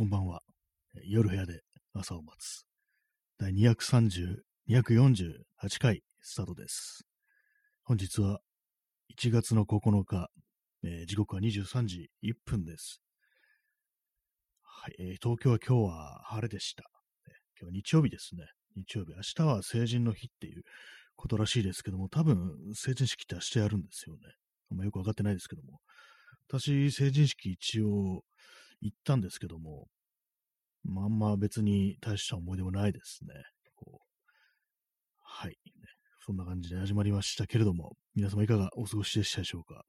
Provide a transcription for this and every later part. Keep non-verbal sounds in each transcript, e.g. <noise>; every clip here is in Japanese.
こんばんは。夜部屋で朝を待つ。第230、248回スタートです。本日は1月の9日、えー時刻は23時1分です。はい、えー東京は今日は晴れでした。今日は日曜日ですね。日曜日。明日は成人の日っていうことらしいですけども、多分成人式って明日やるんですよね。あんまよくわかってないですけども。私、成人式一応行ったんですけども、まあ、あんま別に大した思い出もないですね。はい、そんな感じで始まりましたけれども、皆様いかがお過ごしでしたでしょうか。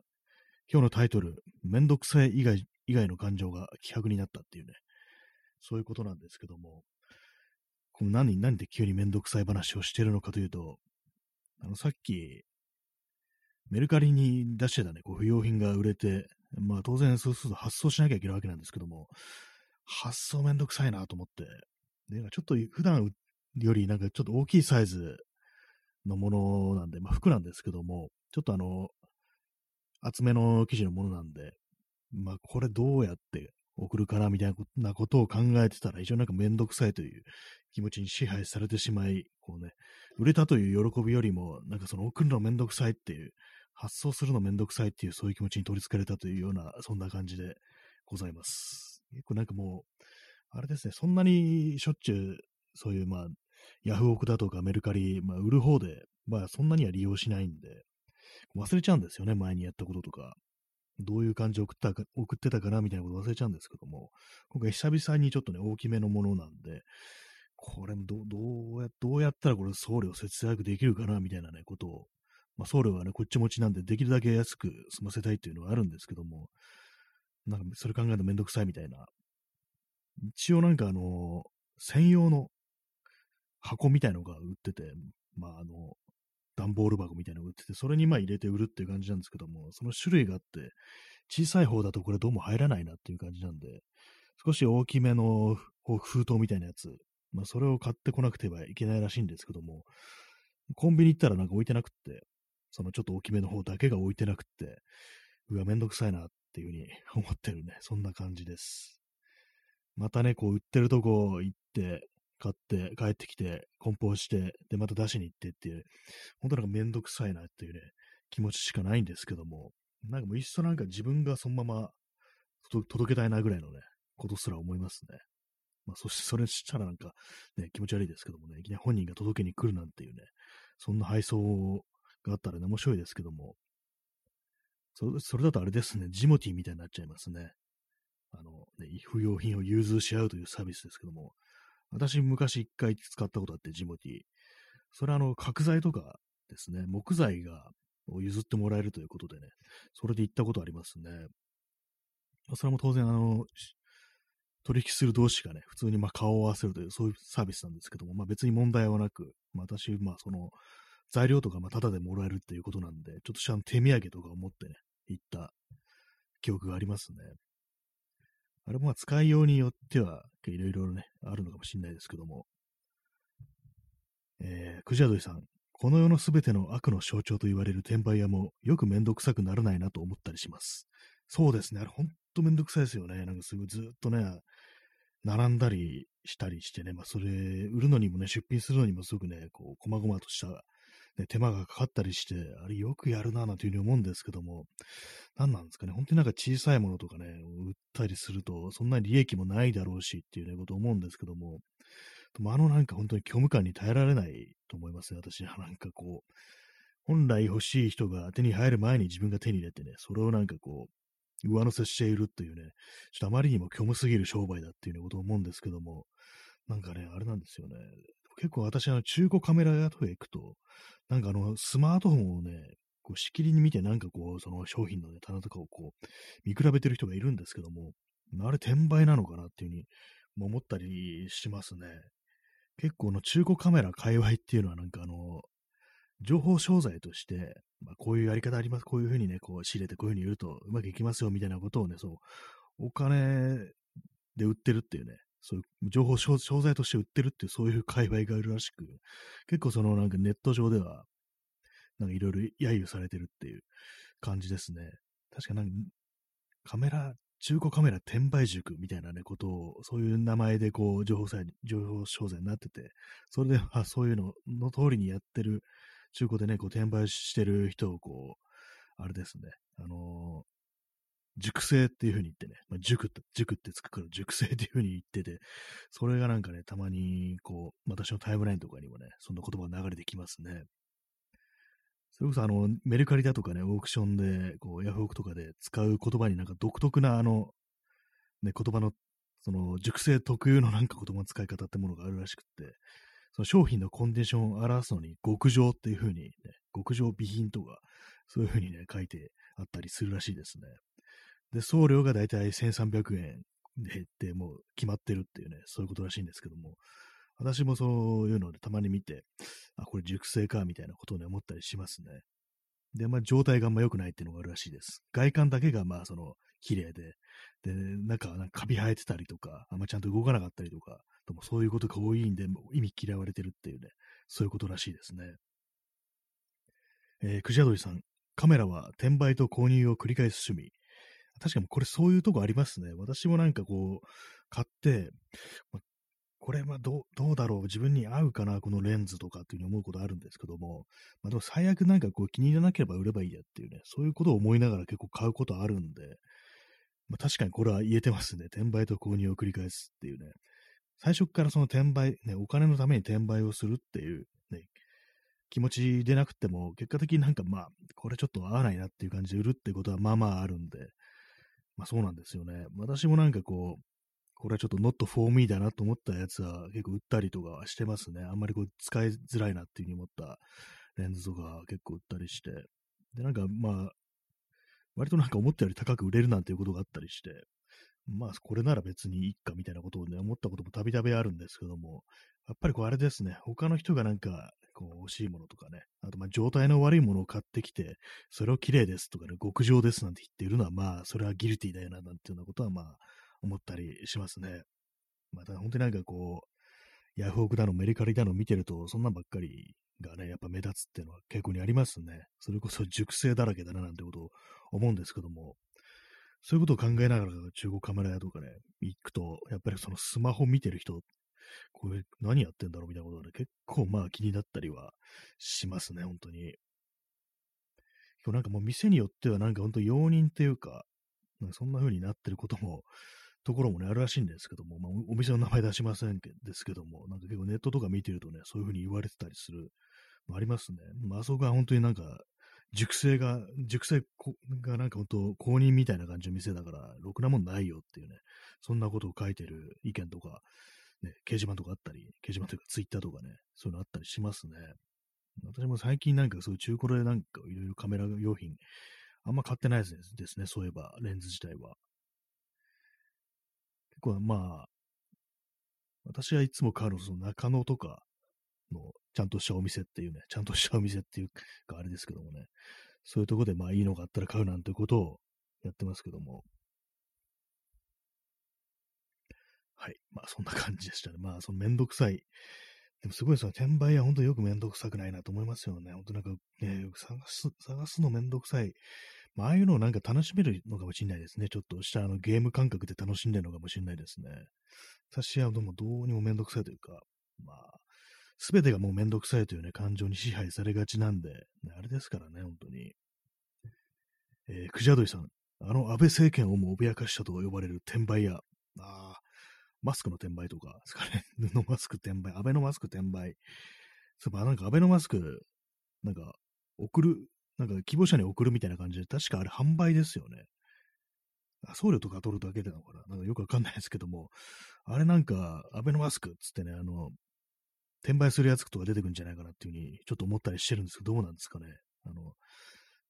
今日のタイトル、めんどくさい以外以外の感情が希薄になったっていうね、そういうことなんですけども、この何、何で急にめんどくさい話をしてるのかというと、あの、さっき、メルカリに出してたね、こう不要品が売れて、まあ当然そうすると発送しなきゃいけないわけなんですけども、発送めんどくさいなと思って、でちょっと普段よりなんかちょっと大きいサイズのものなんで、まあ服なんですけども、ちょっとあの、厚めの生地のものなんで、まあこれどうやって送るかなみたいなことを考えてたら、一応なんかめんどくさいという気持ちに支配されてしまい、こうね、売れたという喜びよりも、なんかその送るのめんどくさいっていう、発送するのめんどくさいっていうそういう気持ちに取り憑かれたというような、そんな感じでございます。結構なんかもう、あれですね、そんなにしょっちゅう、そういうまあ、ヤフオクだとかメルカリ、まあ売る方で、まあそんなには利用しないんで、忘れちゃうんですよね、前にやったこととか。どういう感じを送ったか、送ってたかなみたいなこと忘れちゃうんですけども、今回久々にちょっとね、大きめのものなんで、これど、どうや、どうやったらこれ送料節約できるかなみたいなね、ことを、まあ送料はね、こっち持ちなんで、できるだけ安く済ませたいっていうのはあるんですけども、なんかそれ考えるとめんどくさいみたいな。一応なんかあの、専用の箱みたいのが売ってて、まああの、段ボール箱みたいなの売ってて、それにまあ入れて売るっていう感じなんですけども、その種類があって、小さい方だとこれどうも入らないなっていう感じなんで、少し大きめの封筒みたいなやつ、まあそれを買ってこなくてはいけないらしいんですけども、コンビニ行ったらなんか置いてなくって、そのちょっと大きめの方だけが置いてなくって、うわ、めんどくさいなっていうふうに <laughs> 思ってるね、そんな感じです。またね、こう売ってるとこ行って、買って、帰ってきて、梱包して、で、また出しに行ってっていう、本当なんかめんどくさいなっていうね、気持ちしかないんですけども、なんかもういっそなんか自分がそのまま届届けたいなぐらいのね、ことすら思いますね。まあ、そして <laughs> それしたらなんか、ね、気持ち悪いですけどもね、いきなり本人が届けに来るなんていうね、そんな配送があったらね、面白いですけども、そそれだとあれですね、ジモティーみたいになっちゃいますね。あの、ね、不要品を融通し合うというサービスですけども、私昔一回使ったことあって、ジモティー。それはあの、角材とかですね、木材がを譲ってもらえるということでね、それで行ったことありますね。それも当然あの、取引する同士がね、普通にま顔を合わせるという、そういうサービスなんですけども、まあ別に問題はなく、まあ私、まあその、材料とかまあタダでもらえるっていうことなんで、ちょっとした手土産とかを持ってね、行った記憶がありますね。あれもまあ使いようによっては、いろいろね、あるのかもしれないですけども。えー、クジャドイさん、この世のすべての悪の象徴と言われる転売屋もよくめんどくさくならないなと思ったりします。そうですね、あれほんとめんどくさいですよね。なんかすごいずっとね、並んだりしたりしてね、まあそれ、売るのにもね、出品するのにもすごくね、こう、細々とした、ね、手間がかかったりして、あれよくやるなぁなんていうふうに思うんですけども、何なんですかね、本当になんか小さいものとかね、売ったりすると、そんなに利益もないだろうしっていうね、ことを思うんですけども、もあのなんか本当に虚無感に耐えられないと思いますね、私は。<laughs> なんかこう、本来欲しい人が手に入る前に自分が手に入れてね、それをなんかこう、上乗せしているっていうね、ちょっとあまりにも虚無すぎる商売だっていうね、ことを思うんですけども、なんかね、あれなんですよね。結構私、あの、中古カメラ屋とか行くと、なんかあの、スマートフォンをね、こう、しきりに見て、なんかこう、その商品のね、棚とかをこう、見比べてる人がいるんですけども、あれ転売なのかなっていうふうに思ったりしますね。結構の中古カメラ界隈っていうのはなんかあの、情報商材として、まあ、こういうやり方あります、こういうふうにね、こう仕入れてこういうふうに言うとうまくいきますよみたいなことをね、そう、お金で売ってるっていうね、そういう情報商材として売ってるっていうそういう界隈がいるらしく、結構そのなんかネット上では、なんかいろいろ揶揄されてるっていう感じですね。確かなんか、カメラ中古カメラ転売塾みたいなね、ことを、そういう名前でこう、情報さ情報商材になってて、それで、あ、そういうのの通りにやってる、中古でね、こう、転売してる人をこう、あれですね、あの、熟成っていう風に言ってね、まあ、塾って、塾ってつくから熟成っていう風に言ってて、それがなんかね、たまに、こう、私のタイムラインとかにもね、そんな言葉が流れてきますね。それこそあの、メルカリだとかね、オークションで、こう、ヤフオクとかで使う言葉になんか独特なあの、ね、言葉の、その、熟成特有のなんか言葉の使い方ってものがあるらしくって、その商品のコンディションを表すのに、極上っていう風に、ね、極上備品とか、そういう風にね、書いてあったりするらしいですね。で、送料がだいたい1300円で、でもう決まってるっていうね、そういうことらしいんですけども、私もそういうのでたまに見て、あ、これ熟成か、みたいなことをね、思ったりしますね。で、まあ、状態があんま良くないっていうのがあるらしいです。外観だけが、まあ、その、綺麗で、で、中はなんかカビ生えてたりとか、あんまちゃんと動かなかったりとか、ともそういうことが多いんで、もう意味嫌われてるっていうね、そういうことらしいですね。えー、クジャドリさん、カメラは転売と購入を繰り返す趣味。確かにこれそういうとこありますね。私もなんかこう、買って、まこれはどどうだろう自分に合うかなこのレンズとかっていうふうに思うことあるんですけども、ま、でも最悪なんかこう気に入らなければ売ればいいやっていうね、そういうことを思いながら結構買うことあるんで、ま、確かにこれは言えてますね。転売と購入を繰り返すっていうね。最初からその転売、ね、お金のために転売をするっていう、ね、気持ちでなくても、結果的になんかまあ、これちょっと合わないなっていう感じで売るってことはまあまああるんで、まあそうなんですよね。私もなんかこう、これはちょっと not for me だなと思ったやつは結構売ったりとかしてますね。あんまりこう使いづらいなっていう風に思ったレンズとか結構売ったりして。で、なんかまあ、割となんか思ったより高く売れるなんていうことがあったりして、まあこれなら別にいいかみたいなことをね、思ったこともたびたびあるんですけども、やっぱりこうあれですね、他の人がなんかこう欲しいものとかね、あとまあ状態の悪いものを買ってきて、それを綺麗ですとかね、極上ですなんて言っているのはまあ、それはギルティだよななんていうようなことはまあ、思ったりしますね。また本当になんかこう、ヤフオクだのメリカリだの見てると、そんなんばっかりがね、やっぱ目立つっていうのは傾向にありますね。それこそ熟成だらけだななんてことを思うんですけども、そういうことを考えながら中国カメラ屋とかね、行くと、やっぱりそのスマホ見てる人、これ何やってんだろう？みたいなことがね、結構まあ気になったりはしますね、本当に。今日なんかもう店によってはなんか本当容認っていうか、なんかそんな風になってることもところもね、あるらしいんですけども、まあ、お店の名前出しませんけですけども、なんか結構ネットとか見てるとね、そういうふうに言われてたりするのありますね。まあそこが本当になんか、熟成が、熟成がなんか本当、公認みたいな感じの店だから、ろくなもんないよっていうね、そんなことを書いてる意見とか、ね、掲示板とかあったり、掲示板というかツイッターとかね、そういうのあったりしますね。私も最近なんかそういう中古でなんかいろいろカメラ用品、あんま買ってないですね、そういえば、レンズ自体は。結構まあ、私はいつも買うのその中野とかのちゃんとしたお店っていうね、ちゃんとしたお店っていうかあれですけどもね、そういうとこでまあいいのがあったら買うなんてことをやってますけども。はい。まあそんな感じでしたね。まあそのめんどくさい。でもすごいですよ。転売は本当によくめんどくさくないなと思いますよね。本当なんかね、探す、探すのめんどくさいまあ、あいうのをなんか楽しめるのかもしれないですね。ちょっとしたあのゲーム感覚で楽しんでるのかもしれないですね。私はどうもどうにもめんどくさいというか、まあ、すべてがもうめんどくさいというね、感情に支配されがちなんで、ね、あれですからね、本当に。えー、クジャドイさん、あの安倍政権をも脅かしたと呼ばれる転売屋、あマスクの転売とかですかね、布マスク転売、安倍のマスク転売。そういえば、なんか安倍のマスク、なんか、送るなんか希望者に送るみたいな感じで、確かあれ販売ですよね。送料とか取るだけなのかな？なんかよくわかんないですけども、あれなんか、アベノマスクっつってね、あの、転売するやつとか出てくるんじゃないかなっていうふうにちょっと思ったりしてるんですけど、どうなんですかね。あの、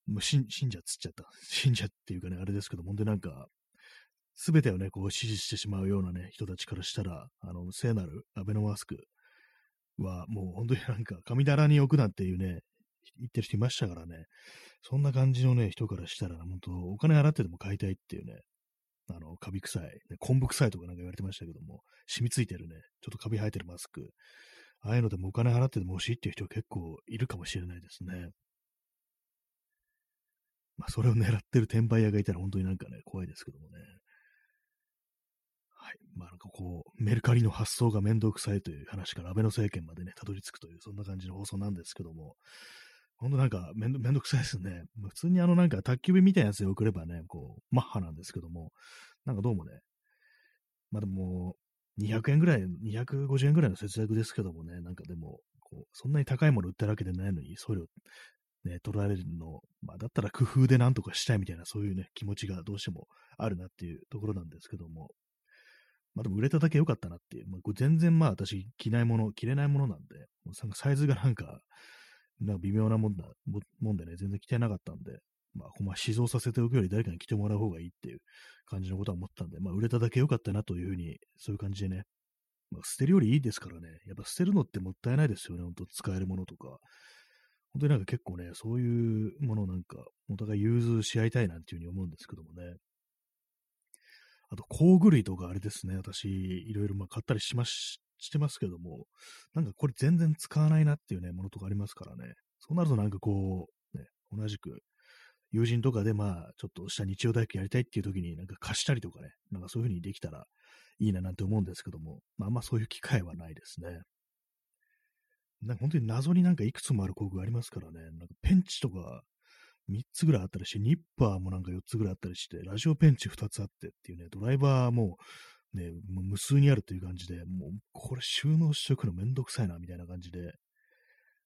もう信者っつっちゃった。信者っていうかね、あれですけど、本当になんか、すべてをね、こう支持してしまうようなね、人たちからしたら、あの、聖なるアベノマスクは、もう本当になんか、神棚に置くなっていうね、言ってる人いましたからね、そんな感じのね、人からしたら、本当お金払ってでも買いたいっていうね、あの、カビ臭い、ね、昆布臭いとかなんか言われてましたけども、染みついてるね、ちょっとカビ生えてるマスク、ああいうのでもお金払ってでも欲しいっていう人結構いるかもしれないですね。まあ、それを狙ってる転売屋がいたら本当になんかね、怖いですけどもね。い。まあなんかこう、メルカリの発想がめんどくさいという話から安倍の政権までね、たどり着くという、そんな感じの放送なんですけども、ほんとなんかめんめんどくさいですね。普通にあのなんか宅急便みたいなやつで送ればね、こう、マッハなんですけども、なんかどうもね、まあでも、200円ぐらい、250円ぐらいの節約ですけどもね、なんかでも、こう、そんなに高いもの売ってるわけでないのに、送料、ね、取られるの、まあだったら工夫でなんとかしたいみたいな、そういうね、気持ちがどうしてもあるなっていうところなんですけども、まあでも売れただけ良かったなっていう。まあ、これ全然まあ私着ないもの、着れないものなんで、もうサイズがなんか、なんか微妙なもんだ、もんでね、全然着てなかったんで、まあ、ほんま、試造させておくより誰かに着てもらう方がいいっていう感じのことは思ったんで、まあ、売れただけ良かったなというふうに、そういう感じでね、まあ、捨てるよりいいですからね、やっぱ捨てるのってもったいないですよね、ほんと使えるものとか。本当になんか結構ね、そういうものなんか、お互い融通し合いたいなんていうふうに思うんですけどもね。あと、工具類とかあれですね、私、いろいろまあ買ったりしまし、してますけども、なんかこれ全然使わないなっていうね、ものとかありますからね。そうなるとなんかこう、ね、同じく、友人とかでまあ、ちょっとした日曜大工やりたいっていう時になんか貸したりとかね、なんかそういう風にできたらいいななんて思うんですけども、まああんまそういう機会はないですね。なんか本当に謎になんかいくつもある工具ありますからね、なんかペンチとか3つぐらいあったりして、ニッパーもなんか4つぐらいあったりして、ラジオペンチ2つあってっていうね、ドライバーもね、無数にあるという感じで、もうこれ収納しておくのめんどくさいなみたいな感じで、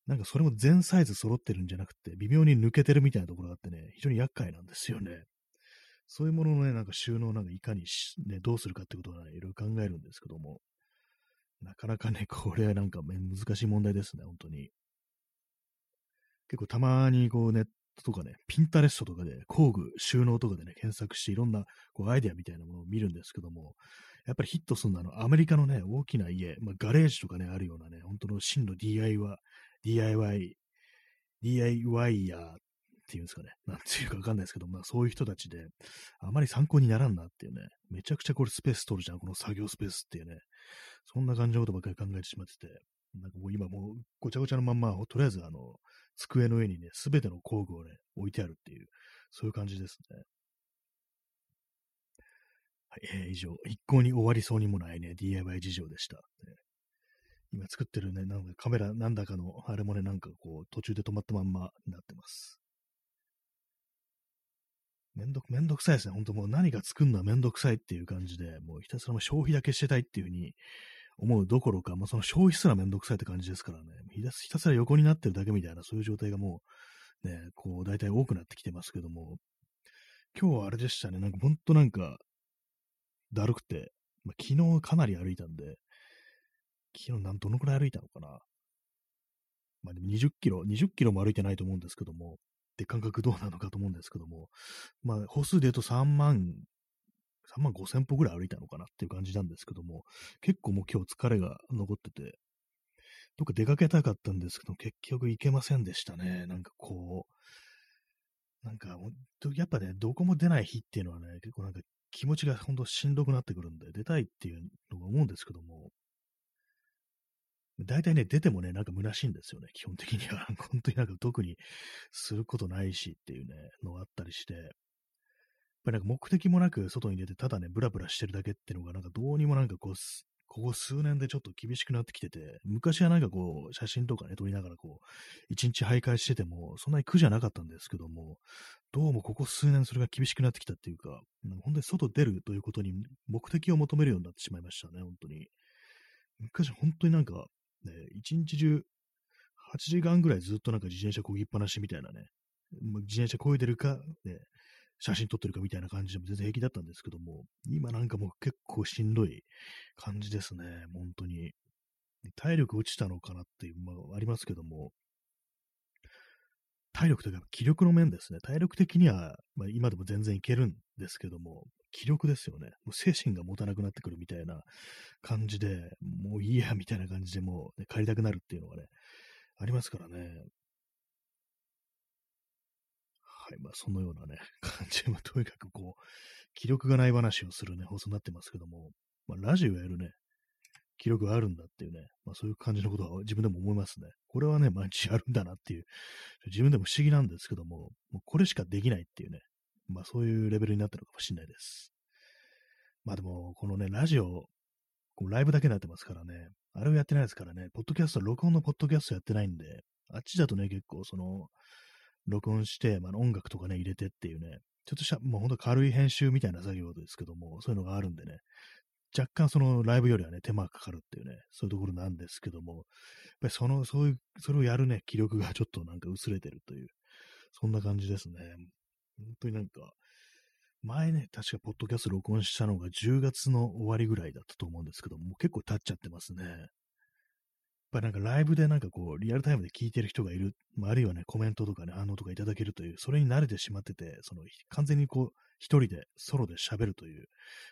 なんかそれも全サイズ揃ってるんじゃなくて、微妙に抜けてるみたいなところがあってね、非常に厄介なんですよね。そういうもののね、なんか収納なんかいかにしね、どうするかってことはね、いろいろ考えるんですけども、なかなかね、これはなんか難しい問題ですね、本当に。結構たまにこうネッとかね、ピンタレストとかで工具、収納とかでね、検索していろんなこうアイデアみたいなものを見るんですけども、やっぱりヒットするのはあのアメリカのね、大きな家、まあ、ガレージとかね、あるようなね、本当の真の DIY、DIY、DIY やっていうんですかね、なんていうかわかんないですけど、まあそういう人たちで、あまり参考にならんなっていうね、めちゃくちゃこれスペース取るじゃん、この作業スペースっていうね、そんな感じのことばっかり考えてしまってて、なんかもう今もうごちゃごちゃのまんま、とりあえずあの、机の上にね、すべての工具をね、置いてあるっていう、そういう感じですね。はい、えー、以上、一向に終わりそうにもないね、DIY 事情でした。ね、今作ってるね、なんかカメラなんだかの、あれもね、なんかこう、途中で止まったまんまになってます。めんどく、めんどくさいですね。ほんともう何か作るのはめんどくさいっていう感じで、もうひたすらも消費だけしてたいっていうふうに思うどころか、もうその消費すらめんどくさいって感じですからね。ひたすら横になってるだけみたいな、そういう状態がもう、ね、こう、大体多くなってきてますけども、今日はあれでしたね。なんかほんとなんか、だるくて、まあ、昨日かなり歩いたんで、昨日なんどのくらい歩いたのかな。まあでも20キロ、20キロも歩いてないと思うんですけども、って感覚どうなのかと思うんですけども、まあ歩数で言うと3万、3万5千歩ぐらい歩いたのかなっていう感じなんですけども、結構もう今日疲れが残ってて、どっか出かけたかったんですけど、結局行けませんでしたね。なんかこう、なんか、やっぱね、どこも出ない日っていうのはね、結構なんか気持ちがほんとしんどくなってくるんで、出たいっていうのが思うんですけども、大体ね、出てもね、なんか虚しいんですよね、基本的には。<laughs> 本当になんか特にすることないしっていうね、のがあったりして、ぱりなんか目的もなく外に出て、ただね、ブラブラしてるだけっていうのが、なんかどうにもなんかこう、ここ数年でちょっと厳しくなってきてて、昔はなんかこう、写真とかね、撮りながらこう、一日徘徊してても、そんなに苦じゃなかったんですけども、どうもここ数年それが厳しくなってきたっていうか、本当に外出るということに目的を求めるようになってしまいましたね、本当に。昔本当になんか、ね、一日中、8時間ぐらいずっとなんか自転車こぎっぱなしみたいなね、自転車こいでるか、ね、写真撮ってるかみたいな感じでも全然平気だったんですけども、今なんかもう結構しんどい感じですね、本当に。体力落ちたのかなっていう、まあ、ありますけども、体力というか気力の面ですね。体力的には、まあ、今でも全然いけるんですけども、気力ですよね。もう精神が持たなくなってくるみたいな感じで、もういいや、みたいな感じでもう、ね、帰りたくなるっていうのがね、ありますからね。はい、まあ、そのようなね、<laughs> 感じで、まあ、とにかくこう、気力がない話をするね、放送になってますけども、まあ、ラジオやるね、記録があるんだっていうね、まあそういう感じのことは自分でも思いますね。これはね、毎日やるんだなっていう、自分でも不思議なんですけども、もうこれしかできないっていうね、まあそういうレベルになったのかもしれないです。まあでも、このね、ラジオ、こうライブだけになってますからね、あれをやってないですからね、ポッドキャスト、録音のポッドキャストやってないんで、あっちだとね、結構その、録音して、まあ、音楽とかね、入れてっていうね、ちょっとした、もうほんと軽い編集みたいな作業ですけども、そういうのがあるんでね、若干そのライブよりはね、手間がかかるっていうね、そういうところなんですけども、やっぱりその、そういう、それをやるね、気力がちょっとなんか薄れてるという、そんな感じですね。本当になんか、前ね、確かポッドキャスト録音したのが10月の終わりぐらいだったと思うんですけども、結構経っちゃってますね。やっぱりなんかライブでなんかこう、リアルタイムで聞いてる人がいる、まあ、あるいはね、コメントとかね、反応とかいただけるという、それに慣れてしまってて、その、完全にこう、一人で、ソロで喋るという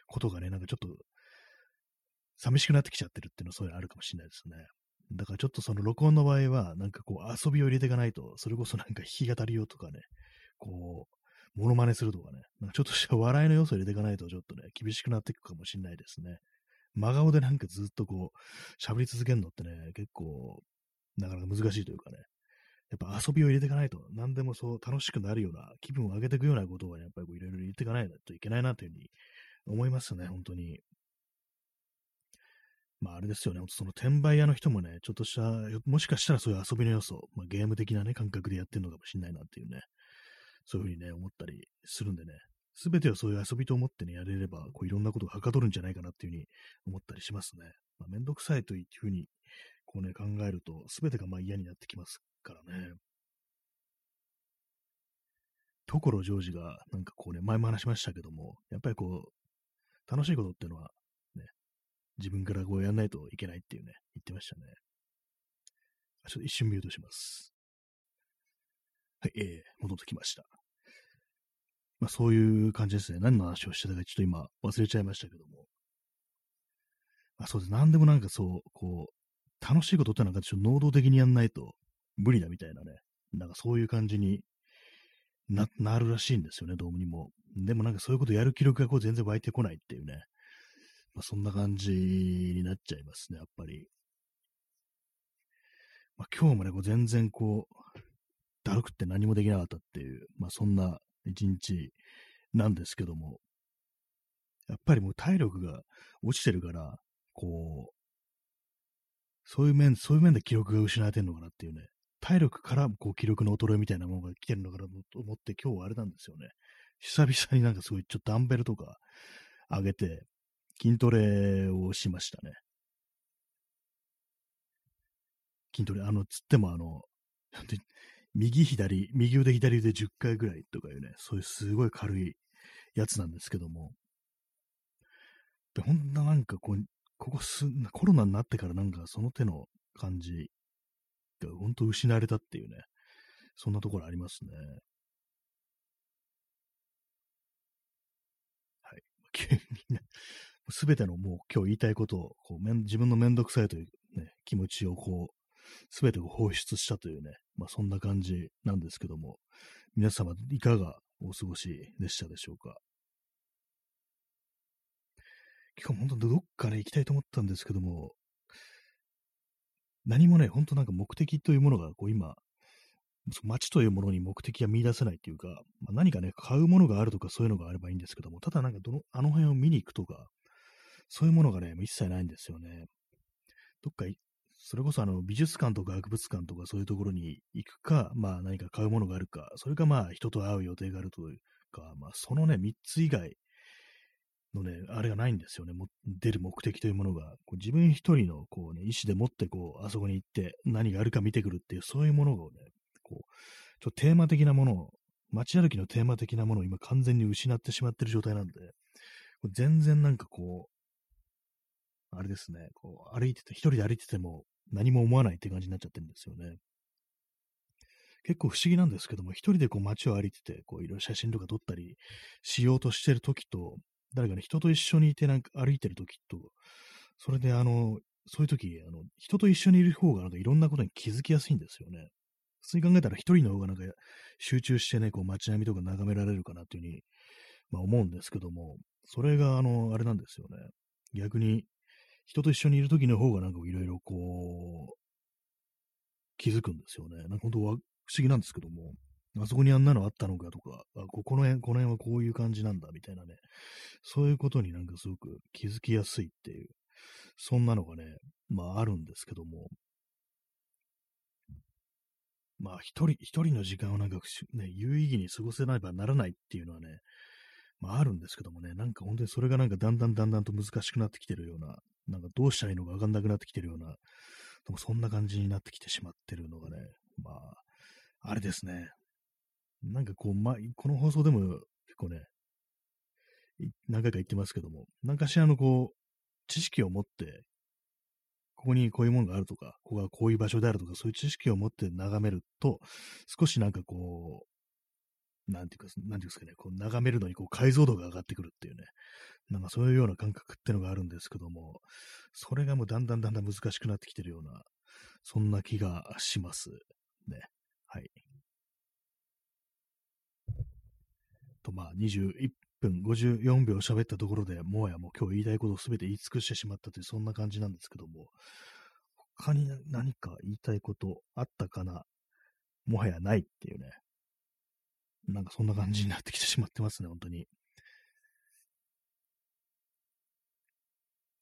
ことがね、なんかちょっと、寂しくなってきちゃってるっていうのはそういうのあるかもしれないですね。だからちょっとその録音の場合は、なんかこう遊びを入れていかないと、それこそなんか弾き語り用とかね、こう、モノマネするとかね、なんかちょっとした笑いの要素を入れていかないとちょっとね、厳しくなっていくかもしれないですね。真顔でなんかずっとこう、喋り続けるのってね、結構、なかなか難しいというかね、やっぱ遊びを入れていかないと、何でもそう楽しくなるような、気分を上げていくようなことをねやっぱりいろいろ入れていかないといけないなというふうに思いますね、本当に。まああれですよね、その転売屋の人もね、ちょっとした、もしかしたらそういう遊びの要素、まあ、ゲーム的なね、感覚でやってるのかもしれないなっていうね、そういうふうにね、思ったりするんでね、すべてをそういう遊びと思ってね、やれれば、こういろんなことがはかどるんじゃないかなっていうふうに思ったりしますね。まあ、めんどくさいというふうに、こうね、考えると、すべてがまあ嫌になってきますからね。所ジョージが、なんかこうね、前も話しましたけども、やっぱりこう、楽しいことっていうのは、自分からこうやんないといけないっていうね、言ってましたね。ちょっと一瞬ミュートします。はい、えー、戻ってきました。まあそういう感じですね。何の話をしてたかちょっと今忘れちゃいましたけども。まあそうです。何でもなんかそう、こう、楽しいことってなんかちょっと能動的にやんないと無理だみたいなね。なんかそういう感じにな、なるらしいんですよね、どうにも。でもなんかそういうことやる気力がこう全然湧いてこないっていうね。まあ、そんな感じになっちゃいますね、やっぱり。まあ、今日もね、こう全然こう、だるくって何もできなかったっていう、まあそんな一日なんですけども、やっぱりもう体力が落ちてるから、こう、そういう面、そういう面で記録が失われてるのかなっていうね、体力からこう記録の衰えみたいなものが来てるのかなと思って今日はあれなんですよね。久々になんかすごいちょっとダンベルとか上げて、筋トレをしましたね。筋トレ、あの、つってもあの、右左、右腕左腕10回ぐらいとかいうね、そういうすごい軽いやつなんですけども、ほんななんかこう、ここす、コロナになってからなんかその手の感じが本当失われたっていうね、そんなところありますね。はい。<laughs> 急にね、すべてのもう今日言いたいことを、こうめん自分のめんどくさいという、ね、気持ちをこう、すべてを放出したというね、まあそんな感じなんですけども、皆様いかがお過ごしでしたでしょうか？今日本当どっかね行きたいと思ったんですけども、何もね、本当なんか目的というものがこう今、街というものに目的が見出せないというか、まあ、何かね、買うものがあるとかそういうのがあればいいんですけども、ただなんかどの、あの辺を見に行くとか、そういうものがね、一切ないんですよね。どっか、それこそあの美術館とか博物館とかそういうところに行くか、まあ何か買うものがあるか、それかまあ人と会う予定があるというか、まあそのね、三つ以外のね、あれがないんですよね。も出る目的というものが、こう自分一人のこうね、意思でもってこう、あそこに行って何があるか見てくるっていう、そういうものをね、こう、ちょっとテーマ的なものを、街歩きのテーマ的なものを今完全に失ってしまってる状態なんで、全然なんかこう、あれですね、こう歩いてて、一人で歩いてても何も思わないって感じになっちゃってるんですよね。結構不思議なんですけども、一人でこう街を歩いてて、こういろいろ写真とか撮ったりしようとしてる時と、誰かね、人と一緒にいてなんか歩いてる時と、それであの、そういう時、あの、人と一緒にいる方がなんかいろんなことに気づきやすいんですよね。普通に考えたら一人の方がなんか集中してね、こう街並みとか眺められるかなっていうふうに、まあ思うんですけども、それがあの、あれなんですよね。逆に人と一緒にいる時の方がなんかいろいろこう、気づくんですよね。なんか本当は不思議なんですけども、あそこにあんなのあったのかとか、あここの辺、この辺はこういう感じなんだみたいなね、そういうことになんかすごく気づきやすいっていう、そんなのがね、まああるんですけども、まあ一人、一人の時間をなんかね、有意義に過ごせなばならないっていうのはね、まああるんですけどもね、なんか本当にそれがなんかだんだんだんだんと難しくなってきてるような、なんかどうしたらいいのかわかんなくなってきてるような、でもそんな感じになってきてしまってるのがね、まあ、あれですね。なんかこう、ま、この放送でも結構ね、何回か言ってますけども、何かしらのこう、知識を持って、ここにこういうものがあるとか、ここがこういう場所であるとか、そういう知識を持って眺めると、少しなんかこう、なんていうか、なんていうんですかね、こう眺めるのにこう解像度が上がってくるっていうね、なんかそういうような感覚っていうのがあるんですけども、それがもうだんだんだんだん難しくなってきてるような、そんな気がします。ね。はい。と、まあ、21分54秒喋ったところでもうやもう今日言いたいことを全て言い尽くしてしまったという、そんな感じなんですけども、他に何か言いたいことあったかな？もはやないっていうね。なんかそんな感じになってきてしまってますね、本当に。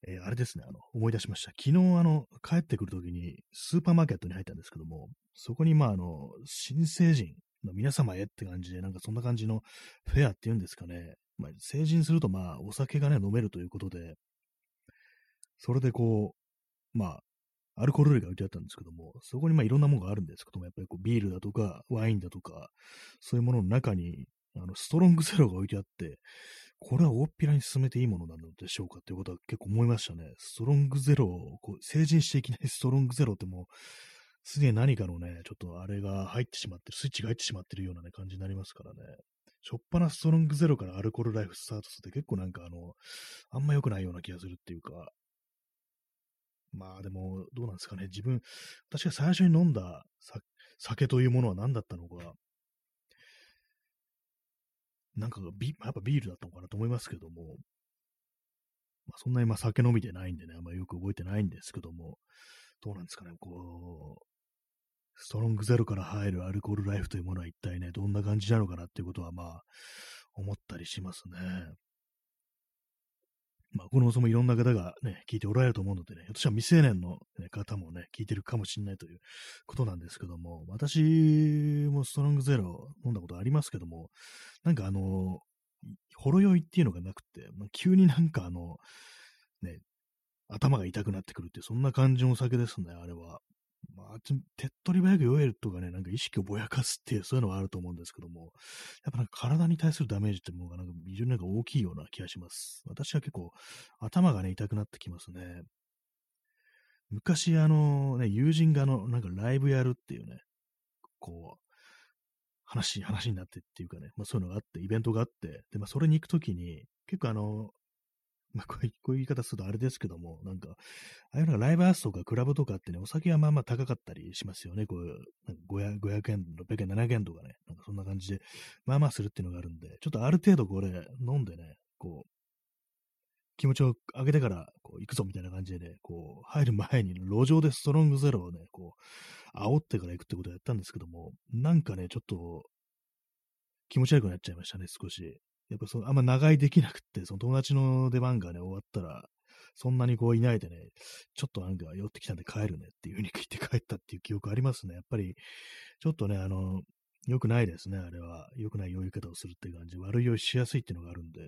えー、あれですね、あの、思い出しました。昨日、あの、帰ってくるときに、スーパーマーケットに入ったんですけども、そこに、まあ、あの、新成人の皆様へって感じで、なんかそんな感じのフェアっていうんですかね。まあ、成人すると、まあ、お酒がね、飲めるということで、それでこう、まあ、アルコール類が置いてあったんですけども、そこにまあいろんなものがあるんですけども、やっぱりこうビールだとか、ワインだとか、そういうものの中に、あの、ストロングゼロが置いてあって、これは大っぴらに進めていいものなのでしょうかっていうことは結構思いましたね。ストロングゼロを、こう成人していきない <laughs> ストロングゼロってもう、すでに何かのね、ちょっとあれが入ってしまってる、スイッチが入ってしまってるようなね、感じになりますからね。しょっぱなストロングゼロからアルコールライフスタートするって結構なんかあの、あんま良くないような気がするっていうか、まあでも、どうなんですかね。自分、私が最初に飲んだ酒というものは何だったのか、なんかビ、やっぱビールだったのかなと思いますけども、まあ、そんなに酒飲みでないんでね、あんまよく覚えてないんですけども、どうなんですかね、こう、ストロングゼロから入るアルコールライフというものは一体ね、どんな感じなのかなっていうことはまあ、思ったりしますね。まあ、この放送もいろんな方がね、聞いておられると思うのでね、私は未成年の、ね、方もね、聞いてるかもしれないということなんですけども、私もストロングゼロ飲んだことありますけども、なんかあの、ほろ酔いっていうのがなくて、まあ、急になんかあの、ね、頭が痛くなってくるっていう、そんな感じのお酒ですね、あれは。まあ、手っ取り早く酔えるとかね、なんか意識をぼやかすっていう、そういうのはあると思うんですけども、やっぱなんか体に対するダメージってものがなんか非常になんか大きいような気がします。私は結構頭がね、痛くなってきますね。昔、あの、ね、友人があの、なんかライブやるっていうね、こう、話、話になってっていうかね、まあそういうのがあって、イベントがあって、で、まあそれに行くときに、結構あの、<laughs> まあ、こういう言い方するとあれですけども、なんか、ああいうのがライブハウスとかクラブとかってね、お酒はまあまあ高かったりしますよね。こういう、なんか 500, 500円、600円、700円とかね、なんかそんな感じで、まあまあするっていうのがあるんで、ちょっとある程度これ飲んでね、こう、気持ちを上げてから、こう、行くぞみたいな感じでね、こう、入る前に路上でストロングゼロをね、こう、煽ってから行くってことをやったんですけども、なんかね、ちょっと、気持ち悪くなっちゃいましたね、少し。やっぱそのあんま長居できなくって、その友達の出番がね、終わったら、そんなにこういないでね、ちょっとなんか寄ってきたんで帰るねっていう風に聞いて帰ったっていう記憶ありますね。やっぱり、ちょっとね、あの、良くないですね、あれは。良くない酔い方をするっていう感じ。悪い酔いしやすいっていうのがあるんで。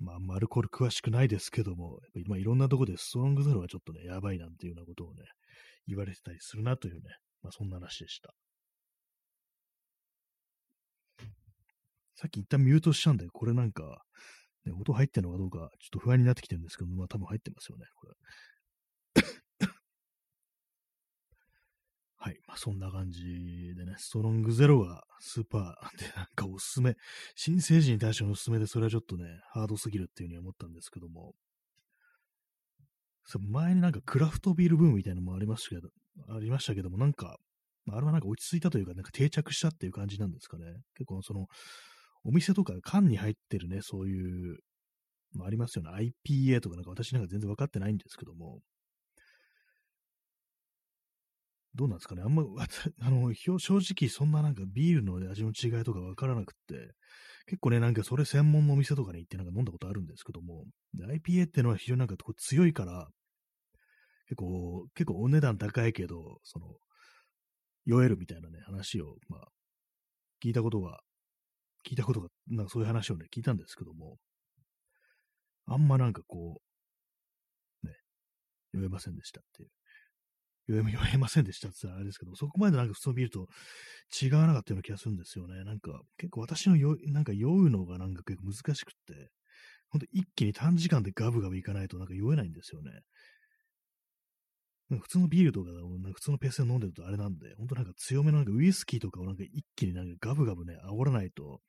まあ、アルコール詳しくないですけども、やっぱり、まあ、いろんなとこでストロングゼロはちょっとね、やばいなんていうようなことをね、言われてたりするなというね、まあ、そんな話でした。さっき一旦ミュートしたんで、これなんか、ね、音入ってるのかどうか、ちょっと不安になってきてるんですけど、まあ多分入ってますよね、これ。<coughs> はい。まあそんな感じでね、ストロングゼロがスーパーでなんかおすすめ、新成人に対してのおすすめで、それはちょっとね、ハードすぎるっていうふうに思ったんですけども、前になんかクラフトビールブームみたいなのもありましたけど、ありましたけども、なんか、あれはなんか落ち着いたというか、なんか定着したっていう感じなんですかね。結構その、お店とか缶に入ってるね、そういう、まあ、りますよね。IPA とかなんか私なんか全然分かってないんですけども、どうなんですかね。あんま、<laughs> あの、正直そんななんかビールの味の違いとかわからなくって、結構ね、なんかそれ専門のお店とかに行ってなんか飲んだことあるんですけども、IPA ってのは非常になんかこう強いから、結構、結構お値段高いけど、その、酔えるみたいなね、話を、まあ、聞いたことが、聞いたことが、なんかそういう話をね、聞いたんですけども、あんまなんかこう、ね、酔えませんでしたっていう。酔え <laughs> 酔えませんでしたって言ったらあれですけど、そこまでなんか普通のビールと違わなかったような気がするんですよね。なんか結構私の酔なんか酔うのがなんか結構難しくって、ほんと一気に短時間でガブガブいかないとなんか酔えないんですよね。普通のビールとか普通のペースで飲んでるとあれなんで、ほんとなんか強めのなんかウイスキーとかをなんか一気になんかガブガブね、煽らないと、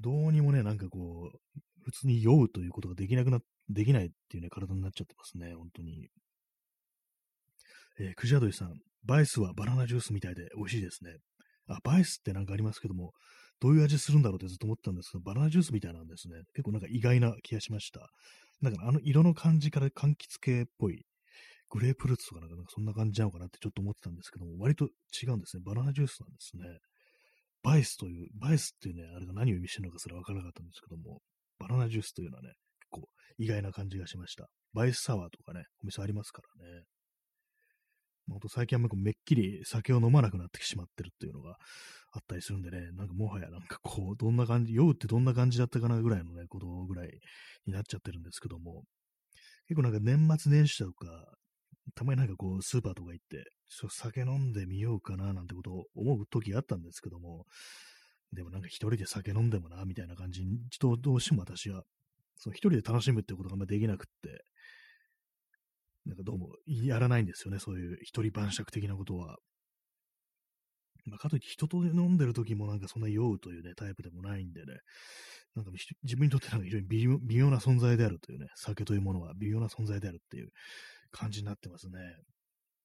どうにもね、なんかこう、普通に酔うということができなくな、できないっていうね、体になっちゃってますね、本当に。えー、クジャドイさん、バイスはバナナジュースみたいで美味しいですね。あ、バイスってなんかありますけども、どういう味するんだろうってずっと思ったんですけど、バナナジュースみたいなんですね。結構なんか意外な気がしました。だからあの色の感じから柑橘系っぽい、グレープフルーツとかなんかそんな感じなのかなってちょっと思ってたんですけども、割と違うんですね。バナナジュースなんですね。バイスという、バイスっていうね、あれが何を意味してるのかすらわからなかったんですけども、バナナジュースというのはね、結構意外な感じがしました。バイスサワーとかね、お店ありますからね。ほんと最近はめっきり酒を飲まなくなってしまってるっていうのがあったりするんでね、なんかもはやなんかこう、どんな感じ、酔うってどんな感じだったかなぐらいのね、ことぐらいになっちゃってるんですけども、結構なんか年末年始とか、たまになんかこう、スーパーとか行って、ちょっと酒飲んでみようかななんてことを思う時があったんですけども、でもなんか一人で酒飲んでもな、みたいな感じに、どうしても私は、その一人で楽しむってことがあんまできなくって、なんかどうもやらないんですよね、そういう一人晩酌的なことは。まあ、かといって人と飲んでる時もなんかそんな酔うというね、タイプでもないんでね、なんか自分にとってなんか非常に微妙な存在であるというね、酒というものは微妙な存在であるっていう感じになってますね。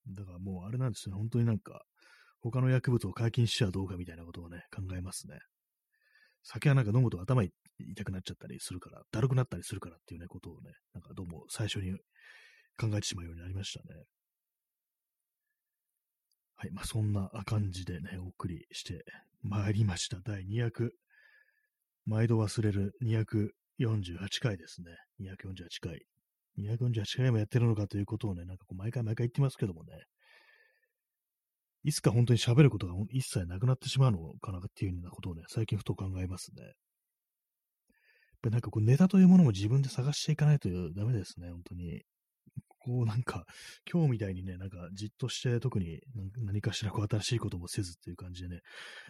だからもうあれなんですね、本当になんか、他の薬物を解禁しちゃうどうかみたいなことをね、考えますね。酒はなんか飲むと頭痛くなっちゃったりするから、だるくなったりするからっていうね、ことをね、なんかどうも最初に考えてしまうようになりましたね。はい。まあ、そんな感じでね、お送りして参りました。第200、毎度忘れる248回ですね。248回。248回もやってるのかということをね、なんかこう毎回毎回言ってますけどもね、いつか本当に喋ることが一切なくなってしまうのかなっていうようなことをね、最近ふと考えますね。やっぱなんかこうネタというものも自分で探していかないとダメですね、本当に。こうなんか、今日みたいにね、なんかじっとして特に何かしらこう新しいこともせずっていう感じでね、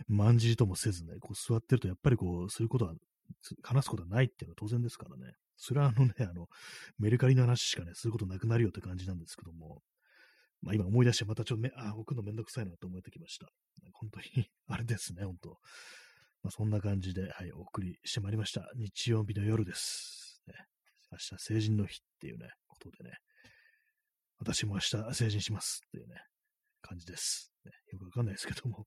まんじりともせずね、こう座ってるとやっぱりこう、そういうことは、話すことはないっていうのは当然ですからね。それはあのね、あの、メルカリの話しかね、することなくなるよって感じなんですけども、まあ今思い出してまたちょっとめ、あ、置くのめんどくさいなと思ってきました。本当に <laughs> あれですね、本当。まあそんな感じで、はい、お送りしてまいりました。日曜日の夜です。ね、明日成人の日っていうね、ことでね、私も明日成人しますっていうね、感じです。ね、よくわかんないですけども、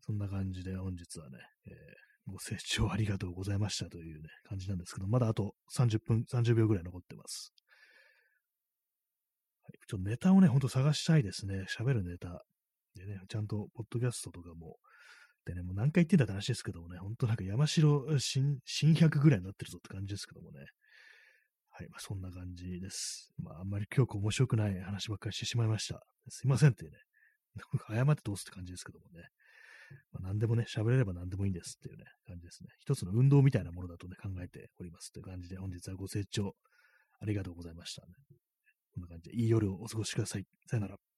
そんな感じで本日はね、えー、ご清聴ありがとうございましたというね、感じなんですけど、まだあと30分、30秒ぐらい残ってます。はい、ちょっとネタをね、ほんと探したいですね。喋るネタ。でね、ちゃんと、ポッドキャストとかも、でね、もう何回言ってんだって話ですけどもね、ほんとなんか山城新、新百ぐらいになってるぞって感じですけどもね。はい、まあ、そんな感じです。まあ、あんまり今日面白くない話ばっかりしてしまいました。すいませんってね。<laughs> 謝ってどうすって感じですけどもね。まあ、何でもね、喋れれば何でもいいんですっていうね、感じですね。一つの運動みたいなものだとね、考えておりますという感じで、本日はご清聴ありがとうございました、ね。こんな感じで、いい夜をお過ごしください。さよなら。